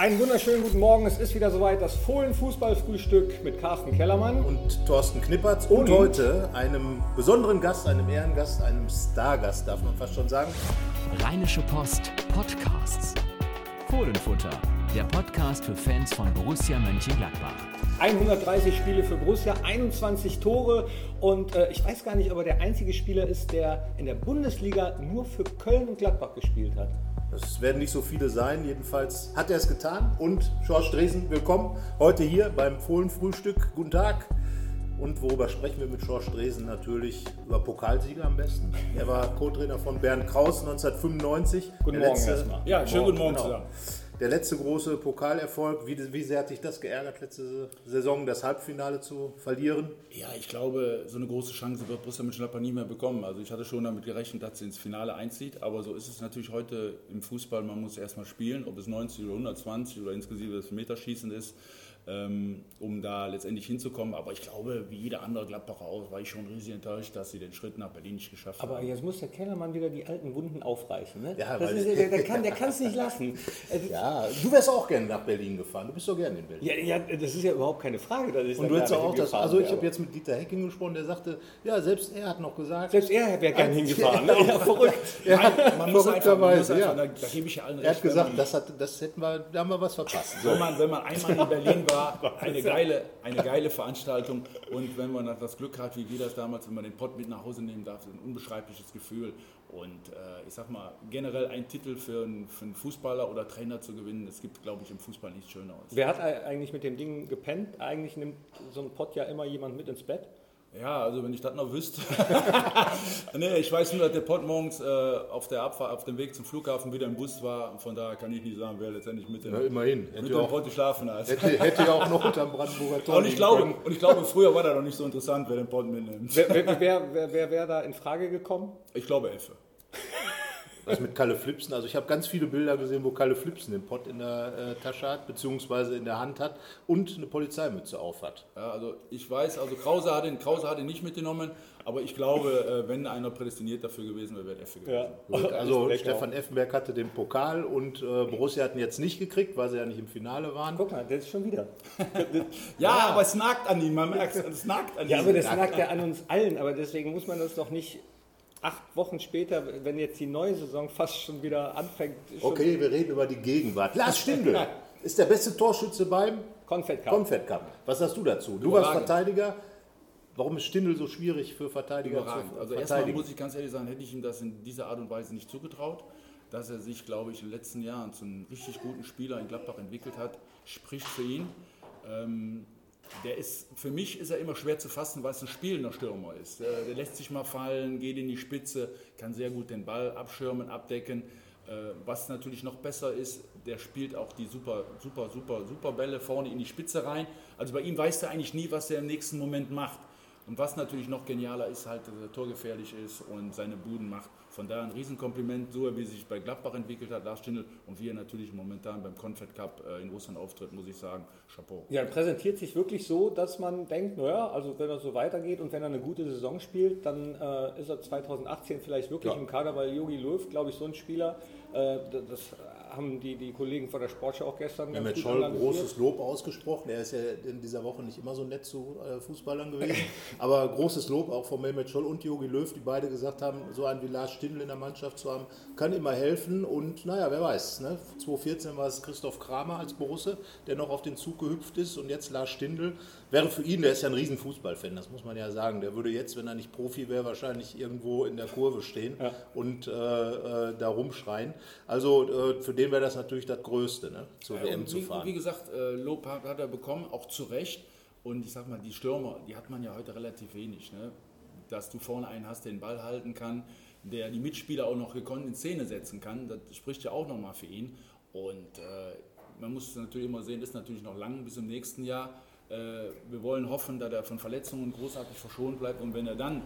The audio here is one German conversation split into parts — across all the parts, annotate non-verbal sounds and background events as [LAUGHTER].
Einen wunderschönen guten Morgen. Es ist wieder soweit das Fohlen-Fußballfrühstück mit Carsten Kellermann. und Thorsten Knippertz und, Und? heute einem besonderen Gast, einem Ehrengast, einem Stargast, darf man fast schon sagen. Rheinische Post Podcasts. Fohlenfutter, der Podcast für Fans von Borussia Mönchengladbach. 130 Spiele für Borussia, 21 Tore und äh, ich weiß gar nicht, ob er der einzige Spieler ist, der in der Bundesliga nur für Köln und Gladbach gespielt hat. Es werden nicht so viele sein, jedenfalls hat er es getan. Und George Dresen, willkommen heute hier beim Fohlenfrühstück. Guten Tag. Und worüber sprechen wir mit George Dresen? Natürlich über Pokalsieger am besten. Er war Co-Trainer von Bernd Kraus 1995. Guten Morgen erstmal. Ja, schönen guten Morgen genau. Der letzte große Pokalerfolg. Wie, wie sehr hat dich das geärgert, letzte Saison das Halbfinale zu verlieren? Ja, ich glaube, so eine große Chance wird Borussia Mönchengladbach nie mehr bekommen. Also ich hatte schon damit gerechnet, dass sie ins Finale einzieht, aber so ist es natürlich heute im Fußball. Man muss erstmal spielen, ob es 90 oder 120 oder inklusive das Meterschießen ist, um da letztendlich hinzukommen. Aber ich glaube, wie jeder andere Gladbacher auch, war ich schon riesig enttäuscht, dass sie den Schritt nach Berlin nicht geschafft Aber haben. jetzt muss der Kellermann wieder die alten Wunden aufreißen. Ne? Ja, ist, der, der kann der es nicht lassen. [LAUGHS] Ja, du wärst auch gerne nach Berlin gefahren. Du bist doch gerne in Berlin. ja, ja, das ist ja überhaupt keine Frage. Und du hättest gerne auch das. Also ich habe jetzt mit Dieter Hecking gesprochen, der sagte, ja, selbst er hat noch gesagt. Selbst er wäre gern Als- hingefahren. Ne? Ja, verrückt. [LAUGHS] ja, man muss einfach, man muss einfach ja. da, da gebe ich ja allen recht. Er hat gesagt, man- das, hat, das hätten wir, da haben wir was verpasst. So. Wenn man, wenn man einmal in Berlin [LAUGHS] war, [LAUGHS] eine geile, eine geile Veranstaltung und wenn man das Glück hat, wie wir das damals, wenn man den Pott mit nach Hause nehmen darf, ist ein unbeschreibliches Gefühl. Und äh, ich sag mal, generell ein Titel für einen, für einen Fußballer oder Trainer zu gewinnen, es gibt, glaube ich, im Fußball nichts Schöneres. Wer hat eigentlich mit dem Ding gepennt? Eigentlich nimmt so ein Pott ja immer jemand mit ins Bett. Ja, also wenn ich das noch wüsste. [LAUGHS] nee, ich weiß nur, dass der Pott morgens äh, auf, der Abfahrt, auf dem Weg zum Flughafen wieder im Bus war. Von daher kann ich nicht sagen, wer letztendlich mit dem, Ja, immerhin. Hätte mit dem auch- Pott geschlafen hat. Hätte, hätte ja auch noch unterm Brandenburger Tor Und ich, glaube, können. und ich glaube, früher war das noch nicht so interessant, wer den Pott mitnimmt. Wer, wer, wer, wer, wer wäre da in Frage gekommen? Ich glaube Elfe. Das mit Kalle Flipsen. Also ich habe ganz viele Bilder gesehen, wo Kalle Flipsen den Pott in der äh, Tasche hat, beziehungsweise in der Hand hat und eine Polizeimütze auf hat. Ja, also ich weiß, also Krause hat ihn, Krause hat ihn nicht mitgenommen, aber ich glaube, äh, wenn einer prädestiniert dafür gewesen wäre, wäre Effe gewesen. Gut, also Stefan Effenberg hatte den Pokal und äh, Borussia hat ihn jetzt nicht gekriegt, weil sie ja nicht im Finale waren. Guck mal, der ist schon wieder. [LAUGHS] Ja, aber es nagt an ihm, man merkt es, es nagt an Ja, ihm. aber das lag ja an uns allen. Aber deswegen muss man das doch nicht acht Wochen später, wenn jetzt die neue Saison fast schon wieder anfängt. schon Okay, wir reden über die Gegenwart. Lars Stindl [LAUGHS] ist der beste Torschütze beim Confed Cup. Confed Cup. Was sagst du dazu? Du warst. Verteidiger. Warum ist Stindl so schwierig für Verteidiger Überragend. zu Also erstmal muss ich ganz ehrlich sagen, hätte ich ihm das in dieser Art und Weise nicht zugetraut. Dass er sich, glaube ich, in den letzten Jahren zu einem richtig guten Spieler in Gladbach entwickelt hat, spricht für ihn. Ähm, der ist, für mich ist er immer schwer zu fassen, weil es ein spielender Stürmer ist. Der, der lässt sich mal fallen, geht in die Spitze, kann sehr gut den Ball abschirmen, abdecken. Äh, was natürlich noch besser ist, der spielt auch die super, super, super, super Bälle vorne in die Spitze rein. Also bei ihm weißt du eigentlich nie, was er im nächsten Moment macht. Und was natürlich noch genialer ist, halt, dass er torgefährlich ist und seine Buden macht. Von daher ein Riesenkompliment, so wie er sich bei Gladbach entwickelt hat, Lars Stindl, und wie er natürlich momentan beim Confed Cup äh, in Russland auftritt, muss ich sagen, Chapeau. Ja, präsentiert sich wirklich so, dass man denkt, naja, also wenn er so weitergeht und wenn er eine gute Saison spielt, dann äh, ist er 2018 vielleicht wirklich Ja. im Kader, weil Jogi Löw, glaube ich, so ein Spieler, äh, das haben die, die Kollegen von der Sportschau auch gestern Wir haben jetzt gut schon großes Lob ausgesprochen. Er ist ja in dieser Woche nicht immer so nett zu äh, Fußballern gewesen. [LAUGHS] Aber großes Lob auch von Mehmet Scholl und Jogi Löw, die beide gesagt haben, so einen wie Lars Stindl in der Mannschaft zu haben, kann immer helfen. Und naja, wer weiß. Ne? 2014 war es Christoph Kramer als Borusse, der noch auf den Zug gehüpft ist. Und jetzt Lars Stindl. Wäre für ihn, der ist ja ein riesen Fußballfan, das muss man ja sagen. Der würde jetzt, wenn er nicht Profi wäre, wahrscheinlich irgendwo in der Kurve stehen und äh, äh, da rumschreien. Also äh, für den wäre das natürlich das Größte, ne? zur Ja, WM zu wie, fahren. wie gesagt, äh, Lob hat, hat er bekommen, auch zu Recht. Und ich sag mal, die Stürmer, die hat man ja heute relativ wenig. Ne? Dass du vorne einen hast, der den Ball halten kann, der die Mitspieler auch noch gekonnt in Szene setzen kann, das spricht ja auch nochmal für ihn. Und äh, man muss natürlich immer sehen, ist natürlich noch lang bis zum nächsten Jahr. Äh, wir wollen hoffen, dass er von Verletzungen großartig verschont bleibt und wenn er dann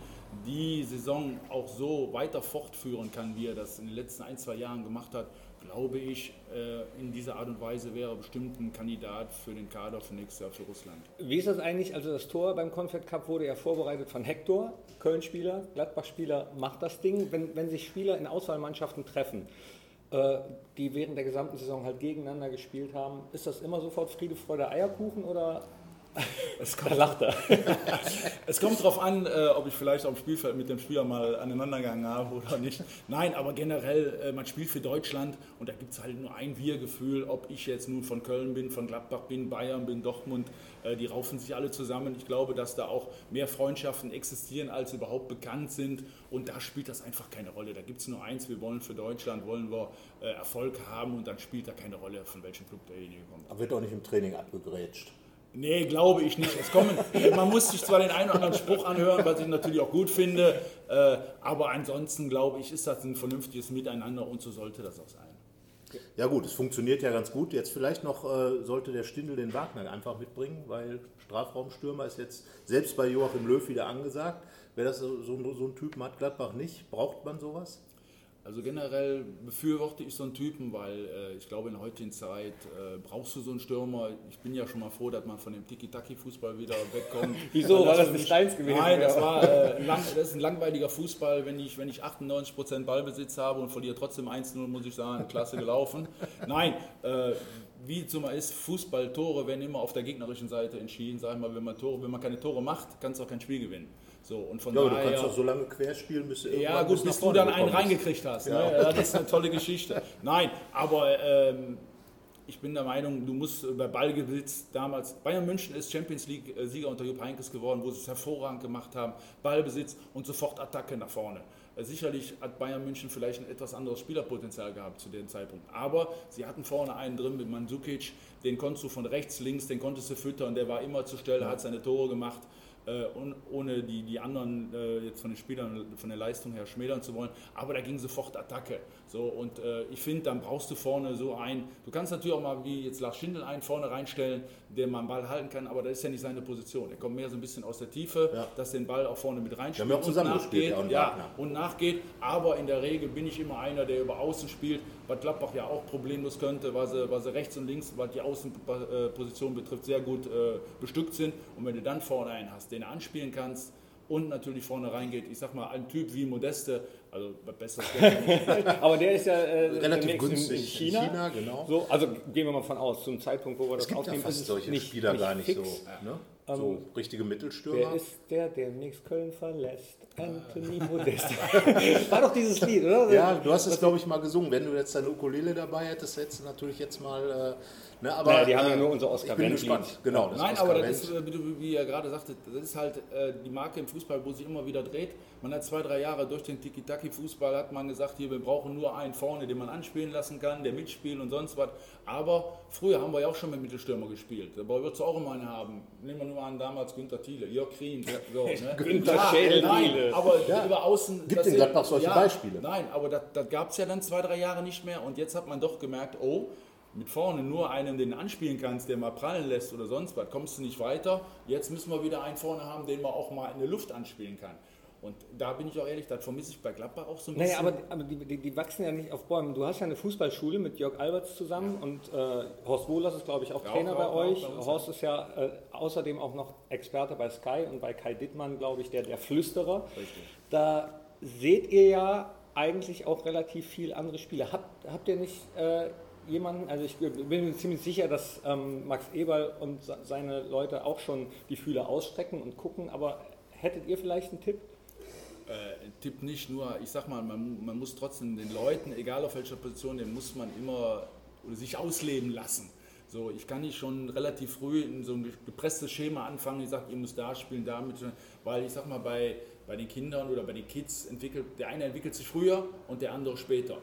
die Saison auch so weiter fortführen kann, wie er das in den letzten ein, zwei Jahren gemacht hat, glaube ich, äh, in dieser Art und Weise wäre er bestimmt ein Kandidat für den Kader für nächstes Jahr für Russland. Wie ist das eigentlich? Also das Tor beim Confed Cup wurde ja vorbereitet von Hector, Köln-Spieler, Gladbach-Spieler macht das Ding. Wenn, wenn sich Spieler in Auswahlmannschaften treffen, äh, die während der gesamten Saison halt gegeneinander gespielt haben. Ist das immer sofort Friede, Freude, Eierkuchen oder [LAUGHS] es kommt, da lacht er. es kommt darauf an, äh, ob ich vielleicht auf dem Spielfeld mit dem Spieler mal aneinandergegangen habe oder nicht. Nein, aber generell, äh, man spielt für Deutschland und da gibt es halt nur ein Wir-Gefühl, ob ich jetzt nun von Köln bin, von Gladbach bin, Bayern bin, Dortmund, äh, die raufen sich alle zusammen. Ich glaube, dass da auch mehr Freundschaften existieren, als überhaupt bekannt sind und da spielt das einfach keine Rolle. Da gibt es nur eins, wir wollen für Deutschland, wollen wir äh, Erfolg haben und dann spielt da keine Rolle, von welchem Club derjenige kommt. Aber wird auch nicht im Training abgegrätscht. Nee, glaube ich nicht. Es kommen, man muss sich zwar den einen oder anderen Spruch anhören, was ich natürlich auch gut finde, äh, aber ansonsten glaube ich, ist das ein vernünftiges Miteinander und so sollte das auch sein. Ja gut, es funktioniert ja ganz gut. Jetzt vielleicht noch äh, sollte der Stindel den Wagner einfach mitbringen, weil Strafraumstürmer ist jetzt selbst bei Joachim Löw wieder angesagt. Wer das so, so, so ein Typen hat, Gladbach nicht, braucht man sowas? Also generell befürworte ich so einen Typen, weil äh, ich glaube, in der heutigen Zeit äh, brauchst du so einen Stürmer. Ich bin ja schon mal froh, dass man von dem Tiki-Taki-Fußball wieder wegkommt. [LAUGHS] Wieso? War das nicht deins gewesen? Nein, das, war, äh, lang, das ist ein langweiliger Fußball. Wenn ich, wenn ich 98% Ballbesitz habe und verliere trotzdem 1-0, muss ich sagen, klasse gelaufen. [LAUGHS] Nein, äh, wie zum ist, Fußballtore werden immer auf der gegnerischen Seite entschieden. Sag mal, wenn man, Tore, wenn man keine Tore macht, kannst du auch kein Spiel gewinnen. So, und von ja, daher, du kannst doch so lange querspielen, bis Ja, gut, bis du dann einen reingekriegt hast. Ja. Ne? Das ist eine tolle Geschichte. Nein, aber ähm, ich bin der Meinung, du musst bei Ballgewitz damals, Bayern München ist Champions League-Sieger unter Jupp Heynckes geworden, wo sie es hervorragend gemacht haben, Ballbesitz und sofort Attacke nach vorne. Äh, sicherlich hat Bayern München vielleicht ein etwas anderes Spielerpotenzial gehabt zu dem Zeitpunkt. Aber sie hatten vorne einen drin mit Mandzukic, den konntest du von rechts, links, den konntest du füttern, der war immer zur Stelle, hat seine Tore gemacht äh, ohne die, die anderen äh, jetzt von den Spielern, von der Leistung her schmälern zu wollen. Aber da ging sofort Attacke. So, und äh, ich finde, dann brauchst du vorne so einen. Du kannst natürlich auch mal wie jetzt Lars Schindel einen vorne reinstellen, der mal einen Ball halten kann, aber das ist ja nicht seine Position. Er kommt mehr so ein bisschen aus der Tiefe, ja. dass den Ball auch vorne mit reinspielt und nachgeht. Ja, und, ja, und nachgeht. Aber in der Regel bin ich immer einer, der über Außen spielt, was Gladbach ja auch problemlos könnte, weil sie, weil sie rechts und links, was die Außenposition betrifft, sehr gut äh, bestückt sind. Und wenn du dann vorne einen hast, den du anspielen kannst, und natürlich vorne reingeht. Ich sag mal, ein Typ wie Modeste, also besser. [LAUGHS] Aber der ist ja äh, relativ günstig in China. In China genau. So, also gehen wir mal von aus, zum Zeitpunkt, wo wir es das aufnehmen, ja fast solche nicht, Spieler nicht gar nicht fix. so. Ne? So ähm, richtige Mittelstürmer. Wer ist der, der demnächst Köln verlässt? Anthony Modest. [LAUGHS] War doch dieses Lied, oder? Ja, du hast es, glaube ich, mal gesungen. Wenn du jetzt deine Ukulele dabei hättest, hättest du natürlich jetzt mal. Äh, ne, aber, naja, die haben ja nur unser Oscar Ich bin gespannt. Genau, Nein, Oscar aber das ist, äh, wie er gerade sagte, das ist halt äh, die Marke im Fußball, wo sich immer wieder dreht. Man hat zwei, drei Jahre durch den Tiki-Taki-Fußball hat man gesagt, hier, wir brauchen nur einen vorne, den man anspielen lassen kann, der mitspielt und sonst was. Aber früher haben wir ja auch schon mit Mittelstürmer gespielt. Dabei wird es auch immer einen haben. Nehmen wir nur an, damals Günter Thiele, Jörg Krien. So, ne? [LAUGHS] Günter Schädel Nein, aber ja. über außen... Gibt in Gladbach solche ja, Beispiele? Nein, aber das, das gab es ja dann zwei, drei Jahre nicht mehr. Und jetzt hat man doch gemerkt, oh, mit vorne nur einen, den anspielen kannst, der mal prallen lässt oder sonst was, kommst du nicht weiter. Jetzt müssen wir wieder einen vorne haben, den man auch mal in der Luft anspielen kann. Und da bin ich auch ehrlich, das vermisse ich bei Gladbach auch so ein bisschen. Naja, aber, aber die, die, die, wachsen ja nicht auf Bäumen. Du hast ja eine Fußballschule mit Jörg Alberts zusammen ja. und äh, Horst Wohlers ist, glaube ich, auch ja, Trainer auch, bei auch, euch. Bei Horst ist ja äh, außerdem auch noch Experte bei Sky und bei Kai Dittmann, glaube ich, der, der Flüsterer. Richtig. Da seht ihr ja eigentlich auch relativ viel andere Spiele. Habt, habt ihr nicht äh, jemanden, also ich bin mir ziemlich sicher, dass ähm, Max Eberl und seine Leute auch schon die Fühler ausstrecken und gucken, aber hättet ihr vielleicht einen Tipp? Äh, Tipp nicht nur, ich sag mal, man, man, muss trotzdem den Leuten, egal auf welcher Position, den muss man immer oder sich ausleben lassen. So, ich kann nicht schon relativ früh in so ein gepresstes Schema anfangen, ich sage, ihr müsst da spielen, damit, weil ich sag mal, bei, bei den Kindern oder bei den Kids entwickelt, der eine entwickelt sich früher und der andere später.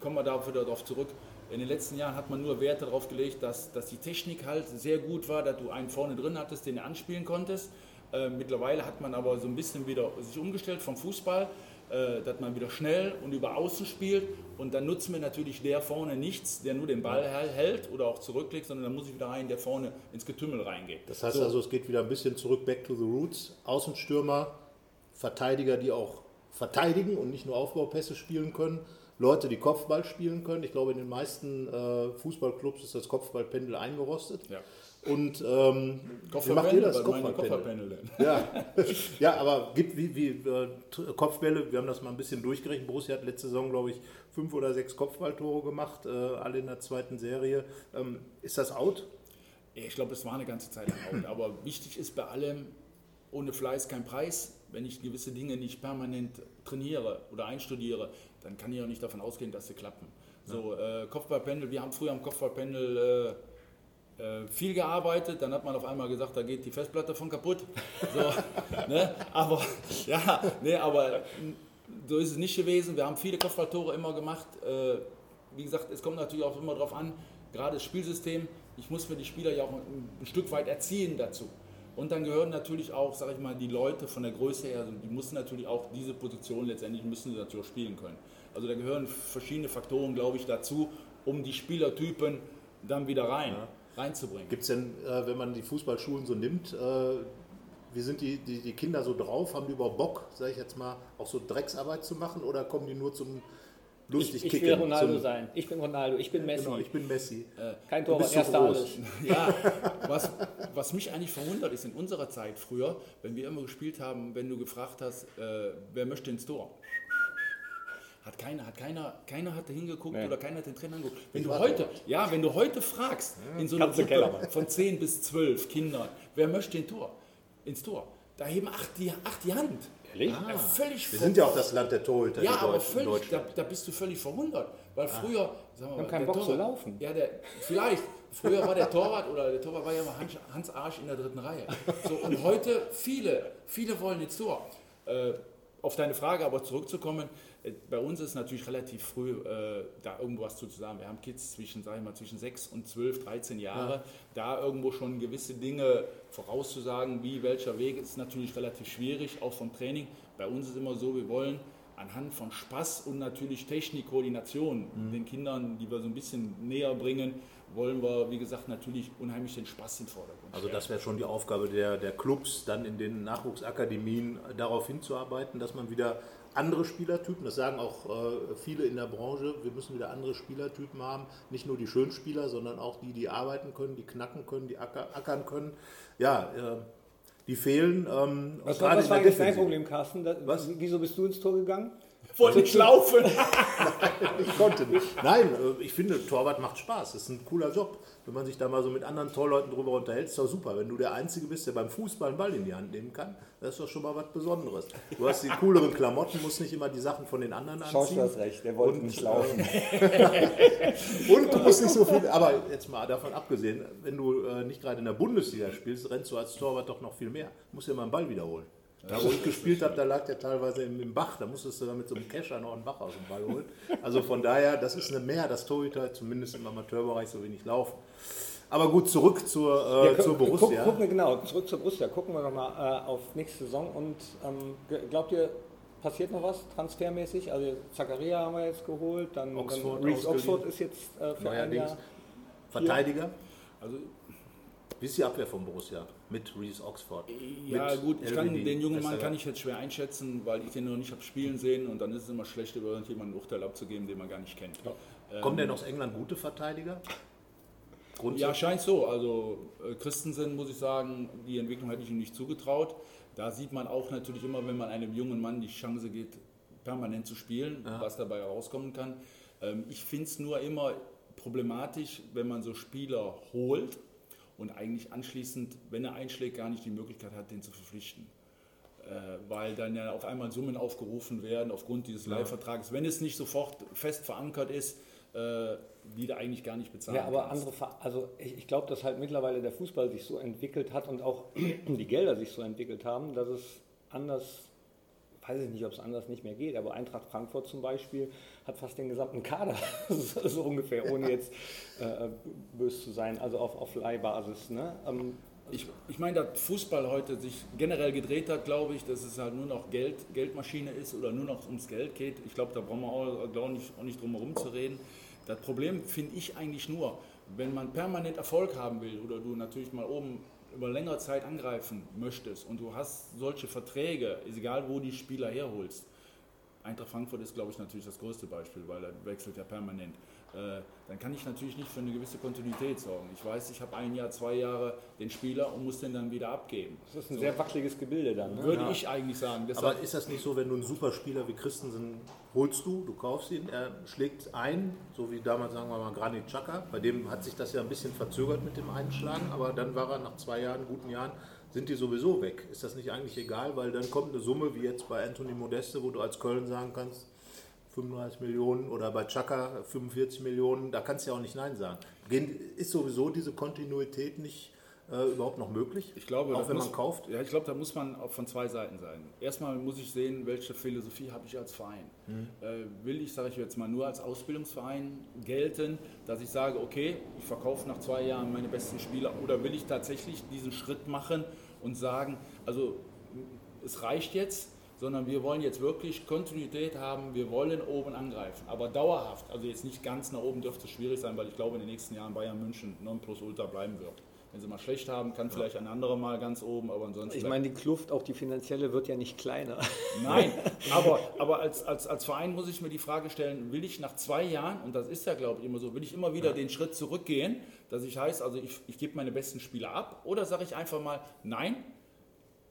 Kommen wir wieder darauf zurück. In den letzten Jahren hat man nur Wert darauf gelegt, dass, dass die Technik halt sehr gut war, dass du einen vorne drin hattest, den du anspielen konntest äh, mittlerweile hat man aber so ein bisschen wieder sich umgestellt vom Fußball, äh, dass man wieder schnell und über Außen spielt und dann nutzt mir natürlich der vorne nichts, der nur den Ball hält oder auch zurücklegt, sondern dann muss ich wieder rein, der vorne ins Getümmel reingeht. Das heißt so. also, es geht wieder ein bisschen zurück, back to the roots. Außenstürmer, Verteidiger, die auch verteidigen und nicht nur Aufbaupässe spielen können. Leute, die Kopfball spielen können. Ich glaube, in den meisten äh, Fußballclubs ist das Kopfballpendel eingerostet. Ja. Und ähm, wie macht ihr das? Kopfballpendel. [LAUGHS] Ja. ja, aber gibt wie, wie äh, Kopfbälle, wir haben das mal ein bisschen durchgerechnet. Borussia hat letzte Saison, glaube ich, fünf oder sechs Kopfballtore gemacht, äh, alle in der zweiten Serie. Ähm, ist das out? Ich glaube, es war eine ganze Zeit lang out. aber wichtig ist bei allem, ohne Fleiß kein Preis. Wenn ich gewisse Dinge nicht permanent trainiere oder einstudiere, dann kann ich auch nicht davon ausgehen, dass sie klappen. So, äh, Kopfballpendel, wir haben früher am Kopfballpendel äh, viel gearbeitet, dann hat man auf einmal gesagt, da geht die Festplatte von kaputt. So, [LAUGHS] ne? Aber ja, nee, aber so ist es nicht gewesen. Wir haben viele Kopfballtore immer gemacht. Äh, wie gesagt, es kommt natürlich auch immer darauf an, gerade das Spielsystem, ich muss für die Spieler ja auch ein, Stück weit erziehen dazu. Und dann gehören natürlich auch, sage ich mal, die Leute von der Größe her, also die müssen natürlich auch diese Position letztendlich müssen sie natürlich spielen können. Also da gehören verschiedene Faktoren, glaube ich, dazu, um die Spielertypen dann wieder rein, ja. Reinzubringen. Gibt es denn, äh, wenn man die Fußballschulen so nimmt, äh, wie sind die, die, die Kinder so drauf? Haben die überhaupt Bock, sage ich jetzt mal, auch so Drecksarbeit zu machen oder kommen die nur zum lustig ich, ich will Ronaldo sein. Ich bin Ronaldo, ich bin Messi. Genau, ich bin Messi. Äh, Kein Tor, erster alles. [LAUGHS] Ja, was, was mich eigentlich verwundert ist in unserer Zeit früher, wenn wir immer gespielt haben, wenn du gefragt hast, äh, wer möchte ins Tor? Hat keiner, hat keiner, keiner hat da hingeguckt nee. oder keiner hat den Trainer angeguckt. Wenn ich du heute, ja, wenn du heute fragst, in so einer Gruppe von 10 bis 12 Kindern, wer möchte ins Tor? Ins Tor. Da heben acht die, acht die Hand. Ehrlich? Ah, völlig Wir sind ja auch das Land der Torhüter. Ja, aber völlig, da, da, bist du völlig verwundert. Weil ah. früher, sagen wir mal, keinen Bock Torwart, zu laufen. Ja, der, vielleicht. Früher war der Torwart oder der Torwart war ja immer Hans, Hans Arsch in der dritten Reihe. So, und heute viele, viele wollen ins Tor. Äh, auf deine Frage aber zurückzukommen, äh, bei uns ist natürlich relativ früh, äh, da irgendwas zu sagen. Wir haben Kids zwischen, sag ich mal, zwischen 6 und 12, 13 Jahre. Ja. Da irgendwo schon gewisse Dinge vorauszusagen, wie welcher Weg, ist natürlich relativ schwierig, auch vom Training. Bei uns ist immer so, wir wollen anhand von Spaß und natürlich Technik, Koordination mhm. den Kindern, die wir so ein bisschen näher bringen, wollen wir, wie gesagt, natürlich unheimlich den Spaß in den Vordergrund Also das wäre schon die Aufgabe der, der Clubs, dann in den Nachwuchsakademien darauf hinzuarbeiten, dass man wieder andere Spielertypen, das sagen auch äh, viele in der Branche, wir müssen wieder andere Spielertypen haben, nicht nur die Schönspieler, sondern auch die, die arbeiten können, die knacken können, die acker, ackern können. Ja, äh, die fehlen. Ähm, was war, was war eigentlich dein Problem, Carsten? Da, was? Wieso bist du ins Tor gegangen? Wollte ich laufen. [LAUGHS] ich konnte nicht. Nein, äh, ich finde, Torwart macht Spaß. Das ist ein cooler Job. Wenn man sich da mal so mit anderen Torleuten drüber unterhält, ist doch super. Wenn du der Einzige bist, der beim Fußball einen Ball in die Hand nehmen kann, das ist doch schon mal was Besonderes. Du hast die cooleren Klamotten, musst nicht immer die Sachen von den anderen anziehen. Schaust du hast recht, der wollte und, nicht laufen. [LAUGHS] und du musst nicht so viel, aber jetzt mal davon abgesehen, wenn du äh, nicht gerade in der Bundesliga spielst, rennst du als Torwart doch noch viel mehr. Du musst ja mal einen Ball wiederholen. Da, wo ich gespielt habe, da lag der teilweise im, Bach. Da musstest du dann mit so einem Kescher noch einen Bach aus dem Ball holen. Also von daher, das ist eine Mehr, dass Torhüter zumindest im Amateurbereich so wenig laufen. Aber gut, zurück zur, äh, ja, zur Borussia. Guck, gucken, genau, zurück zur Borussia. Gucken wir nochmal äh, auf nächste Saison. Und ähm, glaubt ihr, passiert noch was transfermäßig? Also Zakaria haben wir jetzt geholt, dann, Oxford, dann Oxford ist jetzt äh, für ein Jahr Verteidiger. Also wie ist die Abwehr von Borussia mit Reese Oxford? Ja gut, ich kann, den jungen Mann kann ich jetzt schwer einschätzen, weil ich den noch nicht habe spielen sehen und dann ist es immer schlecht, über jemanden ein Urteil abzugeben, den man gar nicht kennt. Ja. Ähm, Kommen denn aus England gute Verteidiger? Ja, scheint so. Also äh, Christensen, muss ich sagen, die Entwicklung hätte ich ihm nicht zugetraut. Da sieht man auch natürlich immer, wenn man einem jungen Mann die Chance gibt, permanent zu spielen, ja. was dabei herauskommen kann. Ähm, ich finde es nur immer problematisch, wenn man so Spieler holt und eigentlich anschließend, wenn er einschlägt, gar nicht die Möglichkeit hat, den zu verpflichten. Äh, weil dann ja auf einmal Summen aufgerufen werden aufgrund dieses ja. Leihvertrages, wenn es nicht sofort fest verankert ist, äh, die du eigentlich gar nicht bezahlen Ja, aber kannst. andere, also ich, ich glaube, dass halt mittlerweile der Fußball sich so entwickelt hat und auch [CLEARS THROAT] die Gelder sich so entwickelt haben, dass es anders weiß ich nicht, ob es anders nicht mehr geht, aber Eintracht Frankfurt zum Beispiel hat fast den gesamten Kader, [LAUGHS] so ungefähr, ohne jetzt äh, böse zu sein, also auf, auf Leihbasis. Ne? Ähm, ich, ich meine, dass Fußball heute sich generell gedreht hat, glaube ich, dass es halt nur noch Geld, Geldmaschine ist oder nur noch ums Geld geht. Ich glaube, da brauchen wir auch, auch, nicht, auch nicht drum herum zu reden. Das Problem finde ich eigentlich nur, wenn man permanent Erfolg haben will oder du natürlich mal oben über längere Zeit angreifen möchtest und du hast solche Verträge, ist egal wo die Spieler herholst, Eintracht Frankfurt ist, glaube ich, natürlich das größte Beispiel, weil er wechselt ja permanent. Äh, dann kann ich natürlich nicht für eine gewisse Kontinuität sorgen. Ich weiß, ich habe ein Jahr, zwei Jahre den Spieler und muss den dann wieder abgeben. Das ist ein so. sehr wackeliges Gebilde dann. Ne? Würde ja. ich eigentlich sagen. Deshalb Aber ist das nicht so, wenn du einen Superspieler wie Christensen holst du, du kaufst ihn, er schlägt ein, so wie damals sagen wir mal Granit Xhaka, bei dem hat sich das ja ein bisschen verzögert mit dem Einschlagen, aber dann war er nach zwei Jahren, guten Jahren, sind die sowieso weg. Ist das nicht eigentlich egal, weil dann kommt eine Summe wie jetzt bei Anthony Modeste, wo du als Köln sagen kannst, 35 Millionen oder bei Chaka 45 Millionen, da kannst du ja auch nicht Nein sagen. Ist sowieso diese Kontinuität nicht äh, überhaupt noch möglich? Ich glaube, auch wenn muss, man kauft? Ja, ich glaube, da muss man auch von zwei Seiten sein. Erstmal muss ich sehen, welche Philosophie habe ich als Verein. Mhm. Äh, will ich, sage ich jetzt mal, nur als Ausbildungsverein gelten, dass ich sage, okay, ich verkaufe nach zwei Jahren meine besten Spieler oder will ich tatsächlich diesen Schritt machen und sagen, also es reicht jetzt, sondern wir wollen jetzt wirklich Kontinuität haben, wir wollen oben angreifen, aber dauerhaft, also jetzt nicht ganz nach oben dürfte es schwierig sein, weil ich glaube in den nächsten Jahren Bayern München Nonplusultra bleiben wird. Wenn sie mal schlecht haben, kann vielleicht ein anderer mal ganz oben, aber ansonsten. Ich meine, die Kluft, auch die finanzielle, wird ja nicht kleiner. Nein, [LAUGHS] aber, aber als, als, als Verein muss ich mir die Frage stellen, will ich nach zwei Jahren, und das ist ja, glaube ich, immer so, will ich immer wieder ja. den Schritt zurückgehen, dass ich heißt, also ich, ich gebe meine besten Spieler ab, oder sage ich einfach mal, nein,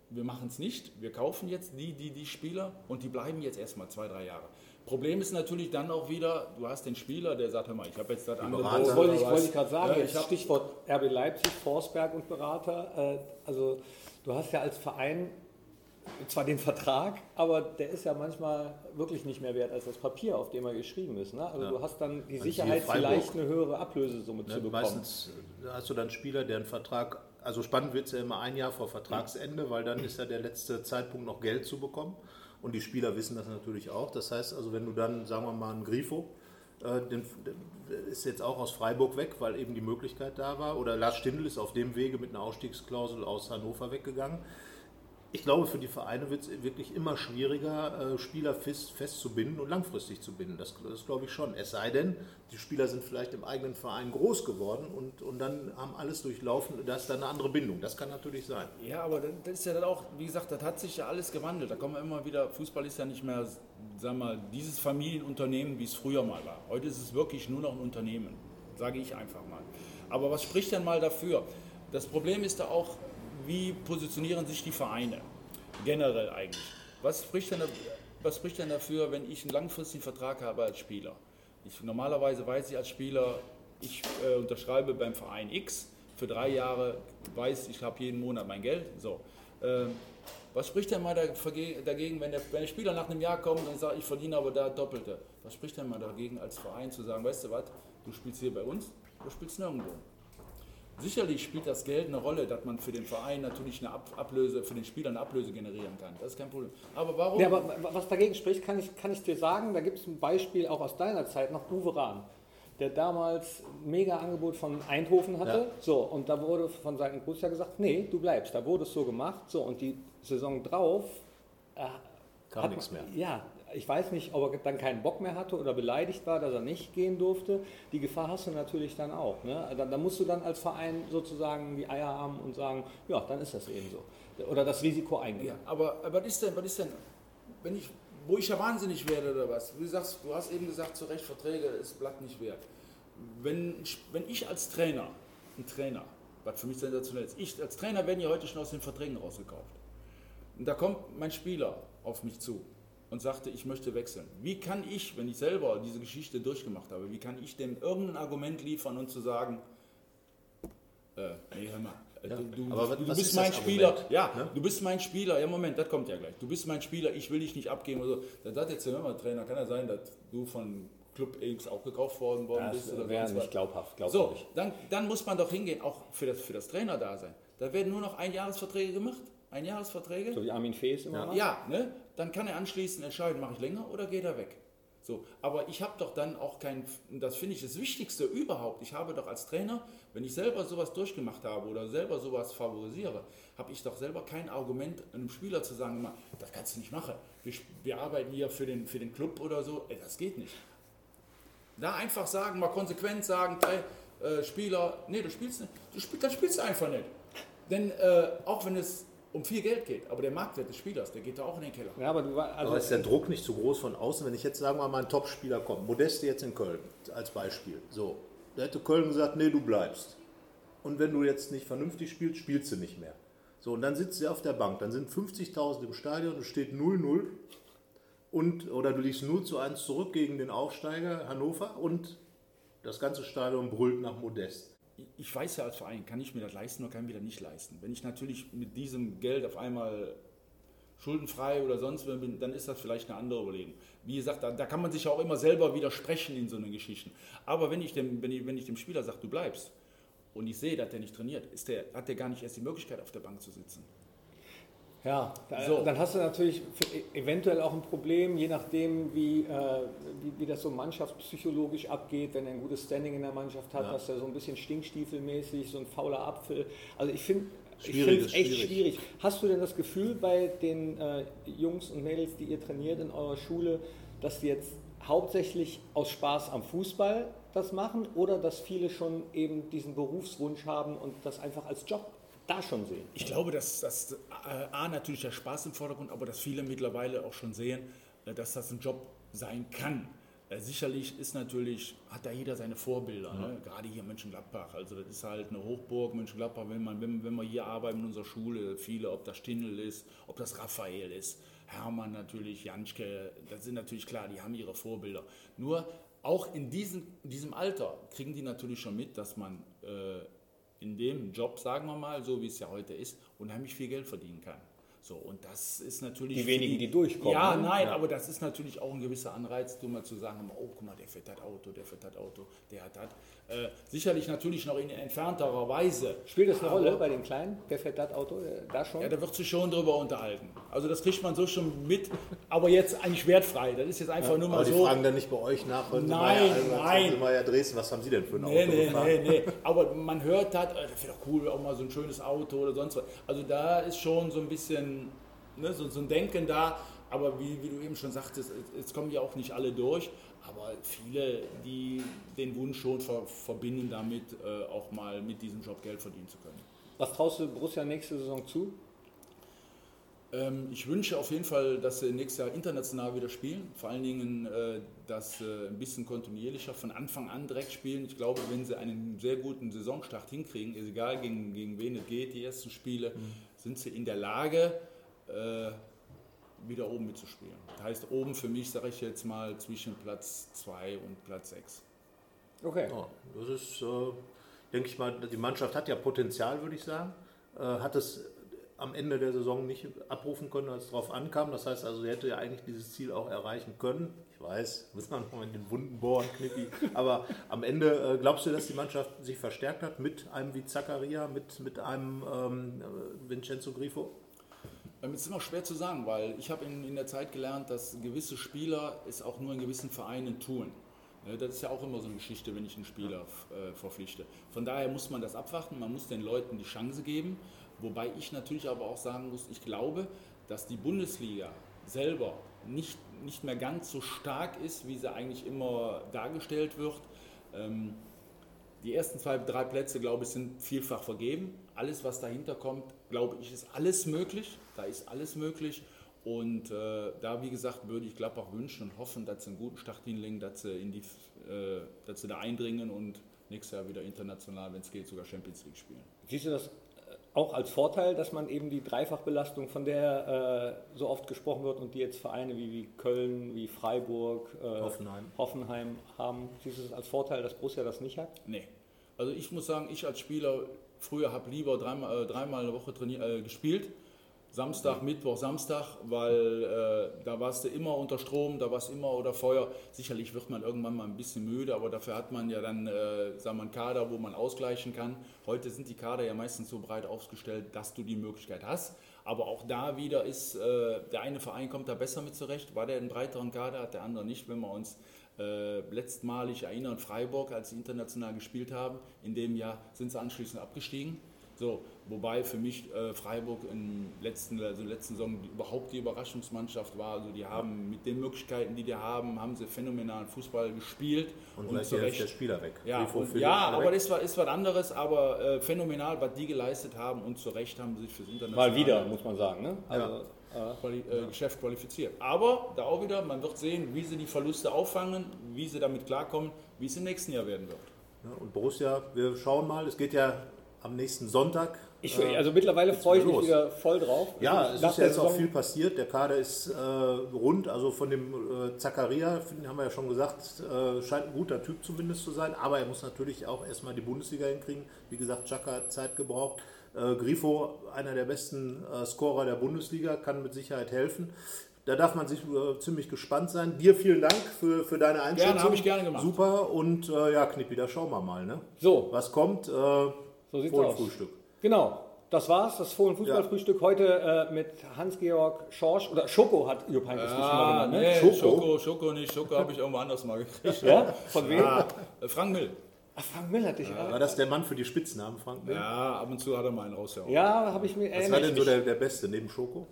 wir machen es nicht, wir kaufen jetzt die, die, die Spieler und die bleiben jetzt erstmal zwei, drei Jahre. Problem ist natürlich dann auch wieder, du hast den Spieler, der sagt, hör mal, ich habe jetzt das andere. Das wollte ich, wollte ich gerade sagen, ja, ich Stichwort RB Leipzig, Forsberg und Berater. Äh, also du hast ja als Verein zwar den Vertrag, aber der ist ja manchmal wirklich nicht mehr wert als das Papier, auf dem er geschrieben ist. Ne? Also ja. du hast dann die Sicherheit, vielleicht eine höhere Ablösesumme ne, zu bekommen. Meistens hast du dann Spieler, der einen Vertrag also spannend wird es ja immer ein Jahr vor Vertragsende, weil dann ist ja der letzte Zeitpunkt noch Geld zu bekommen. Und die Spieler wissen das natürlich auch. Das heißt also, wenn du dann, sagen wir mal, einen Grifo, äh, den, ist jetzt auch aus Freiburg weg, weil eben die Möglichkeit da war. Oder Lars Stindl ist auf dem Wege mit einer Ausstiegsklausel aus Hannover weggegangen ich glaube, für die Vereine wird es wirklich immer schwieriger, äh, Spieler fest, festzubinden und langfristig zu binden. Das, das glaube ich schon. Es sei denn, die Spieler sind vielleicht im eigenen Verein groß geworden und, und dann haben alles durchlaufen. Da ist dann eine andere Bindung. Das kann natürlich sein. Ja, aber das ist ja dann auch, wie gesagt, das hat sich ja alles gewandelt. Da kommen wir immer wieder, Fußball ist ja nicht mehr, sagen wir mal, dieses Familienunternehmen, wie es früher mal war. Heute ist es wirklich nur noch ein Unternehmen, sage ich einfach mal. Aber was spricht denn mal dafür? Das Problem ist da auch, wie positionieren sich die Vereine generell eigentlich? Was spricht, denn, was spricht denn dafür, wenn ich einen langfristigen Vertrag habe als Spieler? Ich, normalerweise weiß ich als Spieler, ich äh, unterschreibe beim Verein X für drei Jahre, weiß, ich habe jeden Monat mein Geld. So. Äh, was spricht denn mal dagegen, wenn der, wenn der Spieler nach einem Jahr kommt und sagt, ich verdiene aber da Doppelte? Was spricht denn mal dagegen als Verein zu sagen, weißt du was, du spielst hier bei uns, du spielst nirgendwo? Sicherlich spielt das Geld eine Rolle, dass man für den Verein natürlich eine Ablöse, für den Spieler eine Ablöse generieren kann. Das ist kein Problem. Aber warum? Ja, aber was dagegen spricht, kann ich, kann ich dir sagen, da gibt es ein Beispiel auch aus deiner Zeit noch, Uwe Rahn, der damals ein mega Angebot von Eindhoven hatte. Ja. So, und da wurde von Seiten Borussia gesagt, nee, du bleibst. Da wurde es so gemacht. So, und die Saison drauf äh, Kam nichts mehr. Ja, ich weiß nicht, ob er dann keinen Bock mehr hatte oder beleidigt war, dass er nicht gehen durfte. Die Gefahr hast du natürlich dann auch. Ne? Da, da, musst du dann als Verein sozusagen die Eier haben und sagen, ja, dann ist das eben so. Oder das Risiko eingehen. Ja, aber was ist denn, was ist denn, wenn ich, wo ich ja wahnsinnig werde oder was? Du, sagst, du hast eben gesagt, zu Recht, Verträge ist Blatt nicht wert. Wenn, wenn ich als Trainer, ein Trainer, was für mich sensationell ist, ich als Trainer werden ja heute schon aus den Verträgen rausgekauft. Und da kommt mein Spieler auf mich zu und sagte, ich möchte wechseln. Wie kann ich, wenn ich selber diese Geschichte durchgemacht habe, wie kann ich dem irgendein Argument liefern und zu sagen, äh, nee, hör mal, äh, ja, du, du, du bist mein Spieler, ja, ne? du bist mein Spieler, ja Moment, das kommt ja gleich, du bist mein Spieler, ich will dich nicht abgeben oder so. Dann sagt jetzt der Trainer, kann ja sein, dass du von Club X auch gekauft worden, worden ja, bist. Das wäre nicht glaubhaft, glaubhaft. So, dann, dann muss man doch hingehen, auch für das, für das Trainer da sein. Da werden nur noch Einjahresverträge gemacht. Einjahresverträge. So wie Armin Fees immer Ja, ja ne? Dann kann er anschließend entscheiden, mache ich länger oder geht er weg. So, aber ich habe doch dann auch kein, das finde ich das Wichtigste überhaupt, ich habe doch als Trainer, wenn ich selber sowas durchgemacht habe oder selber sowas favorisiere, habe ich doch selber kein Argument, einem Spieler zu sagen, immer, das kannst du nicht machen. Wir, wir arbeiten hier für den, für den Club oder so, ey, das geht nicht. Da einfach sagen, mal konsequent sagen, ey, äh, Spieler, nee, du spielst nicht, du spielst, das spielst du einfach nicht. Denn äh, auch wenn es um viel Geld geht. Aber der Marktwert des Spielers, der geht da auch in den Keller. Ja, aber, du, also aber ist der Druck nicht zu groß von außen? Wenn ich jetzt sagen wir mal, ein Topspieler kommt, Modeste jetzt in Köln als Beispiel. So, da hätte Köln gesagt, nee, du bleibst. Und wenn du jetzt nicht vernünftig spielst, spielst du nicht mehr. So, und dann sitzt er auf der Bank. Dann sind 50.000 im Stadion und steht 0-0. Und, oder du liegst 0 zu 1 zurück gegen den Aufsteiger Hannover und das ganze Stadion brüllt nach Modest. Ich weiß ja als Verein, kann ich mir das leisten oder kann ich mir das nicht leisten. Wenn ich natürlich mit diesem Geld auf einmal schuldenfrei oder sonst bin, dann ist das vielleicht eine andere Überlegung. Wie gesagt, da, da, kann man sich auch immer selber widersprechen in so einen Geschichten. Aber wenn ich dem, wenn ich, wenn ich dem Spieler sage, du bleibst, und ich sehe, dass der nicht trainiert, ist der, hat der gar nicht erst die Möglichkeit, auf der Bank zu sitzen. Ja, so. dann hast du natürlich eventuell auch ein Problem, je nachdem, wie, äh, wie, wie, das so mannschaftspsychologisch abgeht, wenn er ein gutes Standing in der Mannschaft hat, ja. dass er so ein bisschen stinkstiefelmäßig, so ein fauler Apfel. Also ich finde ich es echt schwierig. schwierig. Hast du denn das Gefühl bei den äh, Jungs und Mädels, die ihr trainiert in eurer Schule, dass die jetzt hauptsächlich aus Spaß am Fußball das machen oder dass viele schon eben diesen Berufswunsch haben und das einfach als Job da schon sehen? Ich glaube, dass das äh, A natürlich der Spaß im Vordergrund, aber dass viele mittlerweile auch schon sehen, äh, dass das ein Job sein kann. Äh, sicherlich ist natürlich, hat da jeder seine Vorbilder, ne? gerade hier in Mönchengladbach. Also das ist halt eine Hochburg, Mönchengladbach, wenn man, wenn, wenn wir hier arbeiten in unserer Schule, viele, ob das Stindl ist, ob das Raphael ist, Hermann natürlich, Janschke, das sind natürlich klar, die haben ihre Vorbilder. Nur auch in diesem, in diesem Alter kriegen die natürlich schon mit, dass man äh, in dem Job, sagen wir mal, so wie es ja heute ist, unheimlich viel Geld verdienen kann. So, und das ist natürlich. Die wenigen, die, die durchkommen. Ja, ne? nein, ja. aber das ist natürlich auch ein gewisser Anreiz, du mal zu sagen, oh, guck mal, der fährt das Auto, der fährt das Auto, der hat das. Äh, sicherlich natürlich noch in entfernterer Weise. Spielt das eine aber, Rolle bei den Kleinen? Der fährt das Auto äh, da schon? Ja, da wird sich schon drüber unterhalten. Also das kriegt man so schon mit, aber jetzt eigentlich wertfrei. Das ist jetzt einfach ja, nur mal aber so. Die fragen dann nicht bei euch nach, nein, Sie nein. Meier Dresden, was haben Sie denn für ein nee, Auto? Nee, gefahren? nee, nee. Aber man hört hat, äh, das wäre doch cool, auch mal so ein schönes Auto oder sonst was. Also da ist schon so ein bisschen ne, so, so ein Denken da. Aber wie, wie du eben schon sagtest, es kommen ja auch nicht alle durch aber viele, die den Wunsch schon ver verbinden damit, äh, auch mal mit diesem Job Geld verdienen zu können. Was traust du Borussia nächste Saison zu? Ähm, ich wünsche auf jeden Fall, dass sie nächstes Jahr international wieder spielen. Vor allen Dingen, äh, dass sie ein bisschen kontinuierlicher von Anfang an direkt spielen. Ich glaube, wenn sie einen sehr guten Saisonstart hinkriegen, ist egal gegen, gegen wen es geht, die ersten Spiele, mhm. Sind sie in der Lage, äh, wieder oben mitzuspielen. Das heißt, oben für mich, sage ich jetzt mal, zwischen Platz 2 und Platz 6. Okay. Ja, das ist, äh, denke ich mal, die Mannschaft hat ja Potenzial, würde ich sagen. Äh, hat es am Ende der Saison nicht abrufen können, als es darauf ankam. Das heißt also, sie hätte ja eigentlich dieses Ziel auch erreichen können. Ich weiß, [LAUGHS] muss man noch in den Wunden bohren, Knippi. Aber am Ende äh, glaubst du, dass die Mannschaft sich verstärkt hat mit einem wie Zaccaria, mit, mit einem ähm, Vincenzo Grifo? Ähm, es ist immer schwer zu sagen, weil ich habe in, in der Zeit gelernt, dass gewisse Spieler es auch nur in gewissen Vereinen tun. Das ist ja auch immer so eine Geschichte, wenn ich einen Spieler äh, verpflichte. Von daher muss man das abwarten, man muss den Leuten die Chance geben. Wobei ich natürlich aber auch sagen muss, ich glaube, dass die Bundesliga selber nicht, nicht mehr ganz so stark ist, wie sie eigentlich immer dargestellt wird. Ähm, die ersten zwei, drei Plätze, glaube ich, sind vielfach vergeben. Alles, was dahinter kommt, glaube ich, ist alles möglich. Da ist alles möglich. Und äh, da, wie gesagt, würde ich Gladbach wünschen und hoffen, dass sie einen guten Start hinlegen, dass sie, in die, äh, dass sie da eindringen und nächstes Jahr wieder international, wenn es geht, sogar Champions League spielen. Siehst du das auch als Vorteil, dass man eben die Dreifachbelastung, von der äh, so oft gesprochen wird und die jetzt Vereine wie, wie Köln, wie Freiburg, äh, Hoffenheim. Hoffenheim haben, siehst du das als Vorteil, dass Borussia das nicht hat? Nee. Also ich muss sagen, ich als Spieler früher habe lieber dreimal, äh, dreimal eine Woche trainier, gespielt Samstag, Mittwoch, Samstag, weil äh, da warst du immer unter Strom, da warst du immer unter Feuer. Sicherlich wird man irgendwann mal ein bisschen müde, aber dafür hat man ja dann äh, sagen wir, einen Kader, wo man ausgleichen kann. Heute sind die Kader ja meistens so breit aufgestellt, dass du die Möglichkeit hast. Aber auch da wieder ist, äh, der eine Verein kommt da besser mit zurecht, war der einen breiteren Kader, hat der andere nicht. Wenn wir uns äh, letztmalig erinnern, Freiburg, als sie international gespielt haben, in dem Jahr sind sie anschließend abgestiegen So, wobei für mich äh, Freiburg im letzten, also letzten Saison überhaupt die Überraschungsmannschaft war. Also die haben mit den Möglichkeiten, die die haben, haben sie phänomenalen Fußball gespielt. Und, und zu Recht der Spieler weg. Ja, und, ja aber das war, ist was anderes, aber äh, phänomenal, was die geleistet haben und zu Recht haben sie sich fürs Internationale... Mal wieder, muss man sagen. Ne? Also, ja. Quali äh, Geschäft qualifiziert. Aber da auch wieder, man wird sehen, wie sie die Verluste auffangen, wie sie damit klarkommen, wie es im nächsten Jahr werden wird. Ja, und Borussia, wir schauen mal, es geht ja am nächsten Sonntag. Ich, äh, also mittlerweile freue ich mich los. wieder voll drauf. Ja, es ist ja jetzt auch viel passiert. Der Kader ist äh, rund. Also von dem äh, Zakaria, haben wir ja schon gesagt, äh, scheint ein guter Typ zumindest zu sein. Aber er muss natürlich auch erstmal die Bundesliga hinkriegen. Wie gesagt, Chaka hat Zeit gebraucht. Äh, Grifo, einer der besten äh, Scorer der Bundesliga, kann mit Sicherheit helfen. Da darf man sich äh, ziemlich gespannt sein. Dir vielen Dank für, für deine Einschätzung. Gerne, habe ich gerne gemacht. Super. Und äh, ja, Knippi, da schauen wir mal. Ne? So. Was kommt? Äh, so sieht's aus. Frühstück. Genau. Das war's, das Fohlen Fußballfrühstück ja. heute äh, mit Hans-Georg Schorsch oder Schoko hat Jupp Heynckes ja, mal genannt, ne? Nee, Schoko? Schoko, Schoko nicht. Schoko habe ich irgendwo anders mal gekriegt. Ja? Von wem? Ah, Frank Mill. Ach, Frank Mill hatte ich ja. War das der Mann für die Spitznamen, Frank Mill? Ja, ab und zu hat er mal einen rausgehauen. Ja, habe ich mir Was war denn so der, der Beste neben Schoko?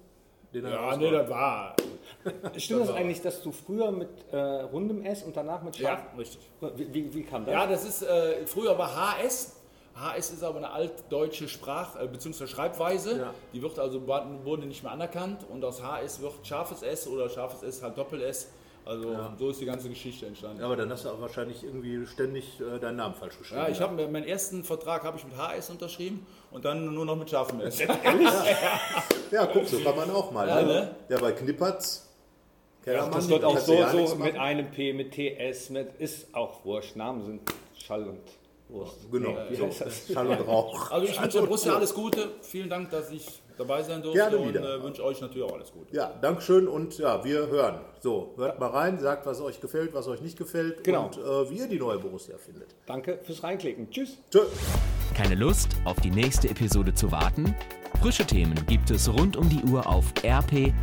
ja, nee, das war. Stimmt das eigentlich, dass du früher mit äh, rundem S und danach mit Scharf? Ja, richtig. Wie, wie, wie, kam das? Ja, das ist, äh, früher war HS. HS ist aber eine altdeutsche Sprach- äh, bzw. Schreibweise. Ja. Die wird also wurde nicht mehr anerkannt und aus HS wird scharfes S oder scharfes S halt Doppel S. Also ja. so ist die ganze Geschichte entstanden. Ja, aber dann hast du auch wahrscheinlich irgendwie ständig äh, deinen Namen falsch geschrieben. Ja, ich habe meinen ersten Vertrag habe ich mit HS unterschrieben und dann nur noch mit scharfem S. [LAUGHS] [LAUGHS] ja. ja, guck, so kann man auch mal. Ja, ne? ne? ja bei Knippertz. Ja, das wird auch so, so mit einem P, mit TS, mit ist auch wurscht. Namen sind Schall Wurst. Genau, ja, so, [LAUGHS] Schall und Rauch. Also ich wünsche Borussia alles Gute. Vielen Dank, dass ich dabei sein durfte Gerne und äh, wünsche euch natürlich auch alles Gute. Ja, Dankeschön und ja, wir hören. So, hört mal rein, sagt, was euch gefällt, was euch nicht gefällt genau. und äh, wie ihr die neue Borussia findet. Danke fürs Reinklicken. Tschüss. Tschö. Keine Lust, auf die nächste Episode zu warten? Frische Themen gibt es rund um die Uhr auf rp-online.de.